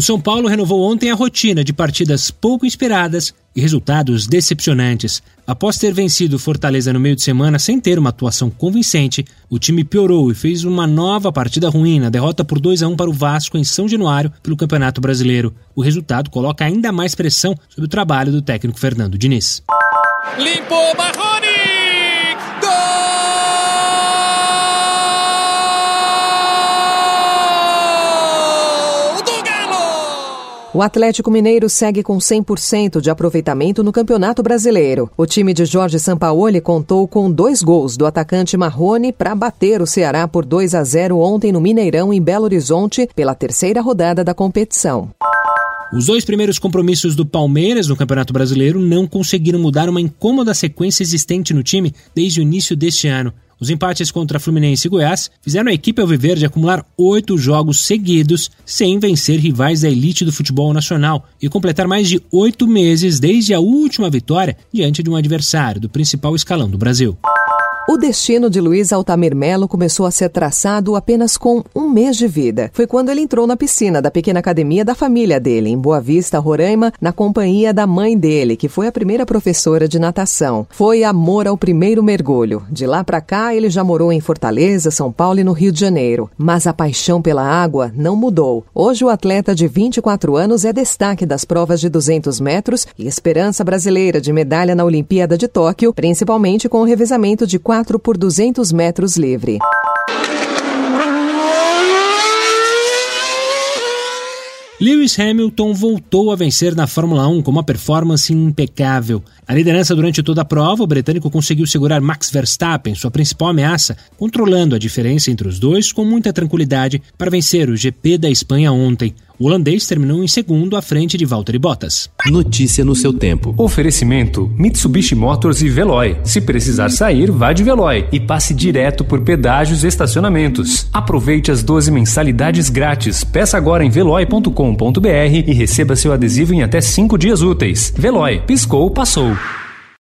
O São Paulo renovou ontem a rotina de partidas pouco inspiradas e resultados decepcionantes. Após ter vencido Fortaleza no meio de semana sem ter uma atuação convincente, o time piorou e fez uma nova partida ruim na derrota por 2 a 1 para o Vasco em São Januário pelo Campeonato Brasileiro. O resultado coloca ainda mais pressão sobre o trabalho do técnico Fernando Diniz. Limpou Marrone! O Atlético Mineiro segue com 100% de aproveitamento no Campeonato Brasileiro. O time de Jorge Sampaoli contou com dois gols do atacante Marrone para bater o Ceará por 2 a 0 ontem no Mineirão, em Belo Horizonte, pela terceira rodada da competição. Os dois primeiros compromissos do Palmeiras no Campeonato Brasileiro não conseguiram mudar uma incômoda sequência existente no time desde o início deste ano. Os empates contra Fluminense e Goiás fizeram a equipe alviverde acumular oito jogos seguidos sem vencer rivais da elite do futebol nacional e completar mais de oito meses desde a última vitória diante de um adversário do principal escalão do Brasil. O destino de Luiz Altamir Melo começou a ser traçado apenas com um mês de vida. Foi quando ele entrou na piscina da pequena academia da família dele, em Boa Vista, Roraima, na companhia da mãe dele, que foi a primeira professora de natação. Foi amor ao primeiro mergulho. De lá para cá, ele já morou em Fortaleza, São Paulo e no Rio de Janeiro. Mas a paixão pela água não mudou. Hoje, o atleta de 24 anos é destaque das provas de 200 metros e esperança brasileira de medalha na Olimpíada de Tóquio, principalmente com o revezamento de 4 4 por 200 metros livre. Lewis Hamilton voltou a vencer na Fórmula 1 com uma performance impecável. A liderança durante toda a prova, o britânico conseguiu segurar Max Verstappen, sua principal ameaça, controlando a diferença entre os dois com muita tranquilidade para vencer o GP da Espanha ontem. O holandês terminou em segundo à frente de Valtteri Bottas. Notícia no seu tempo. Oferecimento: Mitsubishi Motors e Veloy. Se precisar sair, vá de Veloy e passe direto por pedágios e estacionamentos. Aproveite as 12 mensalidades grátis. Peça agora em veloy.com.br e receba seu adesivo em até 5 dias úteis. Veloy, piscou, passou.